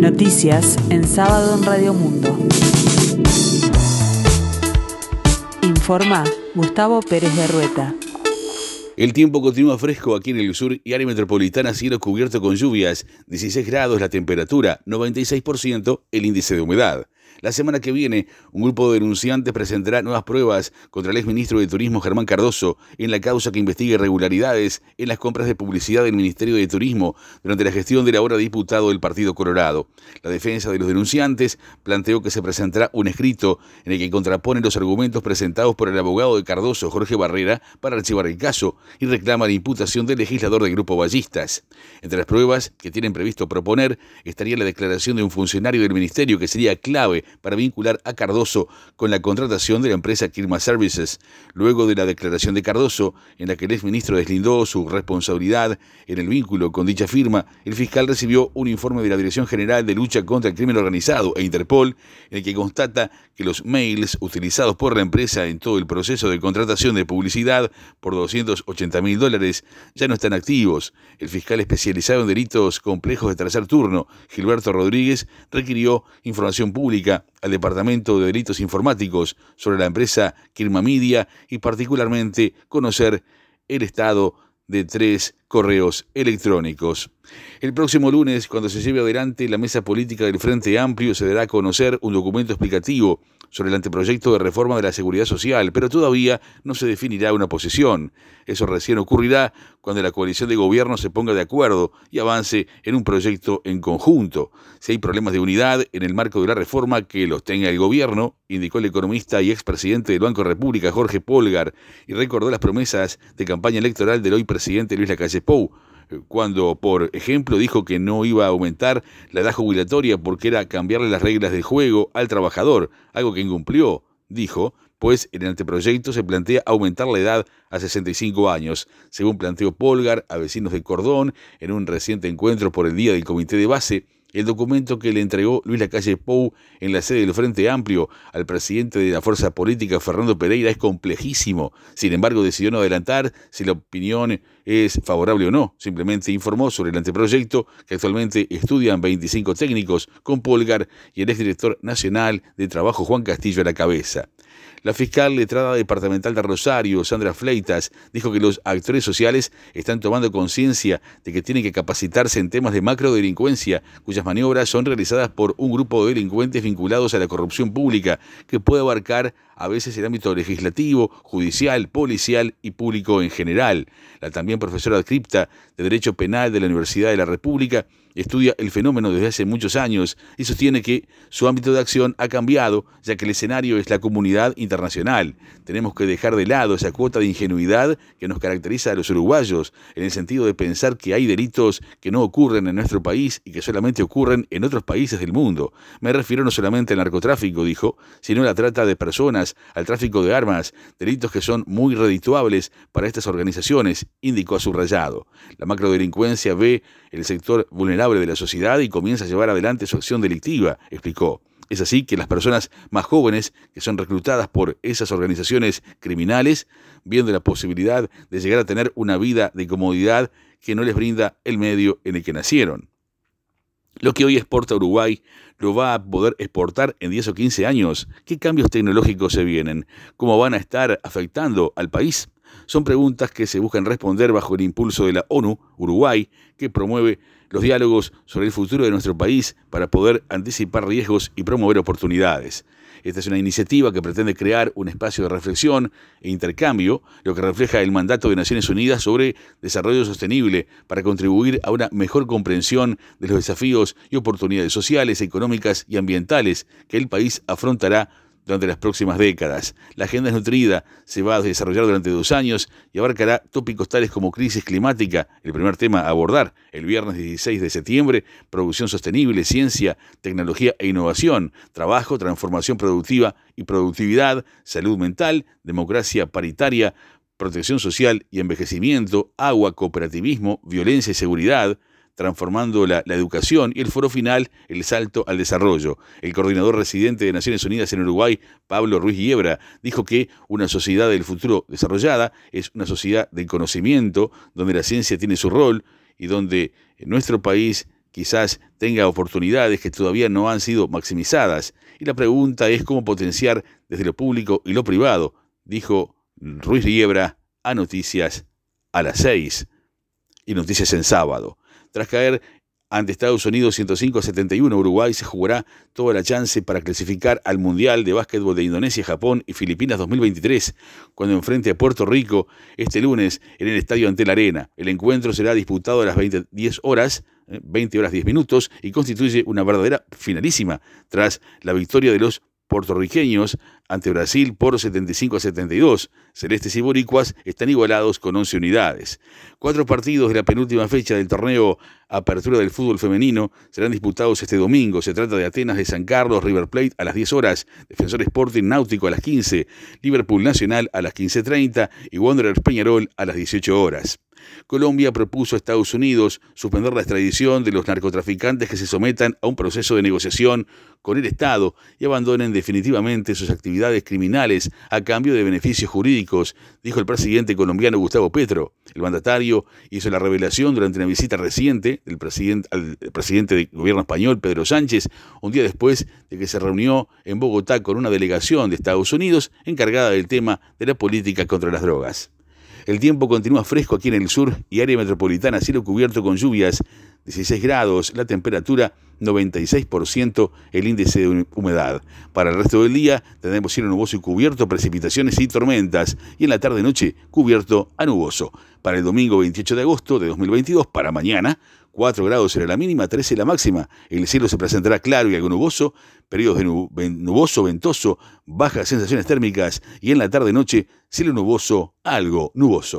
Noticias en sábado en Radio Mundo. Informa Gustavo Pérez de Rueta. El tiempo continúa fresco aquí en el sur y área metropolitana cielo cubierto con lluvias, 16 grados la temperatura, 96% el índice de humedad. La semana que viene, un grupo de denunciantes presentará nuevas pruebas contra el exministro de Turismo Germán Cardoso en la causa que investiga irregularidades en las compras de publicidad del Ministerio de Turismo durante la gestión del ahora diputado del Partido Colorado. La defensa de los denunciantes planteó que se presentará un escrito en el que contrapone los argumentos presentados por el abogado de Cardoso, Jorge Barrera, para archivar el caso y reclama la imputación del legislador del Grupo Ballistas. Entre las pruebas que tienen previsto proponer estaría la declaración de un funcionario del Ministerio que sería clave para vincular a Cardoso con la contratación de la empresa Kirma Services, luego de la declaración de Cardoso, en la que el exministro deslindó su responsabilidad en el vínculo con dicha firma, el fiscal recibió un informe de la Dirección General de Lucha contra el Crimen Organizado e Interpol, en el que constata que los mails utilizados por la empresa en todo el proceso de contratación de publicidad por 280 mil dólares ya no están activos. El fiscal especializado en delitos complejos de tercer turno, Gilberto Rodríguez, requirió información pública al Departamento de Delitos Informáticos sobre la empresa Kirma Media y particularmente conocer el estado de tres correos electrónicos. El próximo lunes, cuando se lleve adelante la mesa política del Frente Amplio, se dará a conocer un documento explicativo sobre el anteproyecto de reforma de la seguridad social, pero todavía no se definirá una posición. Eso recién ocurrirá cuando la coalición de gobierno se ponga de acuerdo y avance en un proyecto en conjunto. Si hay problemas de unidad en el marco de la reforma, que los tenga el gobierno, indicó el economista y expresidente del Banco República, Jorge Polgar, y recordó las promesas de campaña electoral del hoy presidente Luis Lacalle Pou cuando, por ejemplo, dijo que no iba a aumentar la edad jubilatoria porque era cambiarle las reglas del juego al trabajador, algo que incumplió, dijo, pues en el anteproyecto se plantea aumentar la edad a 65 años, según planteó Polgar a vecinos de Cordón en un reciente encuentro por el Día del Comité de Base el documento que le entregó Luis Lacalle Pou en la sede del Frente Amplio al presidente de la fuerza política, Fernando Pereira, es complejísimo. Sin embargo, decidió no adelantar si la opinión es favorable o no. Simplemente informó sobre el anteproyecto que actualmente estudian 25 técnicos con Polgar y el exdirector nacional de trabajo Juan Castillo a la cabeza. La fiscal letrada departamental de Rosario, Sandra Fleitas, dijo que los actores sociales están tomando conciencia de que tienen que capacitarse en temas de macrodelincuencia, cuyas maniobras son realizadas por un grupo de delincuentes vinculados a la corrupción pública, que puede abarcar a veces el ámbito legislativo, judicial, policial y público en general. La también profesora adscripta de Derecho Penal de la Universidad de la República estudia el fenómeno desde hace muchos años y sostiene que su ámbito de acción ha cambiado, ya que el escenario es la comunidad internacional. Tenemos que dejar de lado esa cuota de ingenuidad que nos caracteriza a los uruguayos, en el sentido de pensar que hay delitos que no ocurren en nuestro país y que solamente ocurren en otros países del mundo. Me refiero no solamente al narcotráfico, dijo, sino a la trata de personas, al tráfico de armas, delitos que son muy redituables para estas organizaciones, indicó a subrayado. La macrodelincuencia ve el sector vulnerable de la sociedad y comienza a llevar adelante su acción delictiva, explicó. Es así que las personas más jóvenes, que son reclutadas por esas organizaciones criminales, viendo la posibilidad de llegar a tener una vida de comodidad que no les brinda el medio en el que nacieron. Lo que hoy exporta Uruguay lo va a poder exportar en 10 o 15 años. ¿Qué cambios tecnológicos se vienen? ¿Cómo van a estar afectando al país? Son preguntas que se buscan responder bajo el impulso de la ONU, Uruguay, que promueve los diálogos sobre el futuro de nuestro país para poder anticipar riesgos y promover oportunidades. Esta es una iniciativa que pretende crear un espacio de reflexión e intercambio, lo que refleja el mandato de Naciones Unidas sobre desarrollo sostenible para contribuir a una mejor comprensión de los desafíos y oportunidades sociales, económicas y ambientales que el país afrontará durante las próximas décadas. La agenda es nutrida, se va a desarrollar durante dos años y abarcará tópicos tales como crisis climática, el primer tema a abordar, el viernes 16 de septiembre, producción sostenible, ciencia, tecnología e innovación, trabajo, transformación productiva y productividad, salud mental, democracia paritaria, protección social y envejecimiento, agua, cooperativismo, violencia y seguridad, transformando la, educación y el foro final, el salto al desarrollo. El coordinador residente de Naciones Unidas en Uruguay, Pablo Ruiz Hiebra, dijo que una sociedad del futuro desarrollada es una sociedad del conocimiento, donde la ciencia tiene su rol y donde nuestro país quizás tenga oportunidades que todavía no han sido maximizadas. Y la pregunta es cómo potenciar desde lo público y lo privado, dijo Ruiz Liebra a Noticias a las 6 y Noticias en sábado. Tras caer ante Estados Unidos 105 71, Uruguay se jugará toda la chance para clasificar al Mundial de Básquetbol de Indonesia, Japón y Filipinas 2023, cuando enfrente a Puerto Rico este lunes en el Estadio Ante la Arena. El encuentro será disputado a las 20, 10 horas, 20 eh, horas 10 minutos, y constituye una verdadera finalísima tras la victoria de los puertorriqueños ante Brasil por 75 a 72. Celestes y Boricuas están igualados con 11 unidades. Cuatro partidos de la penúltima fecha del torneo Apertura del Fútbol Femenino serán disputados este domingo. Se trata de Atenas de San Carlos, River Plate a las 10 horas, Defensor Sporting Náutico a las 15, Liverpool Nacional a las 15.30 y Wanderers Peñarol a las 18 horas. Colombia propuso a Estados Unidos suspender la extradición de los narcotraficantes que se sometan a un proceso de negociación con el Estado y abandonen definitivamente sus actividades criminales a cambio de beneficios jurídicos, dijo el presidente colombiano Gustavo Petro. El mandatario hizo la revelación durante una visita reciente del al presidente del gobierno español, Pedro Sánchez, un día después de que se reunió en Bogotá con una delegación de Estados Unidos encargada del tema de la política contra las drogas. El tiempo continúa fresco aquí en el sur y área metropolitana, cielo cubierto con lluvias, 16 grados, la temperatura 96%, el índice de humedad. Para el resto del día tendremos cielo nuboso y cubierto, precipitaciones y tormentas, y en la tarde-noche cubierto a nuboso. Para el domingo 28 de agosto de 2022, para mañana, 4 grados será la mínima, 13 la máxima. El cielo se presentará claro y algo nuboso, periodos de nuboso, ventoso, bajas sensaciones térmicas y en la tarde-noche cielo nuboso, algo nuboso.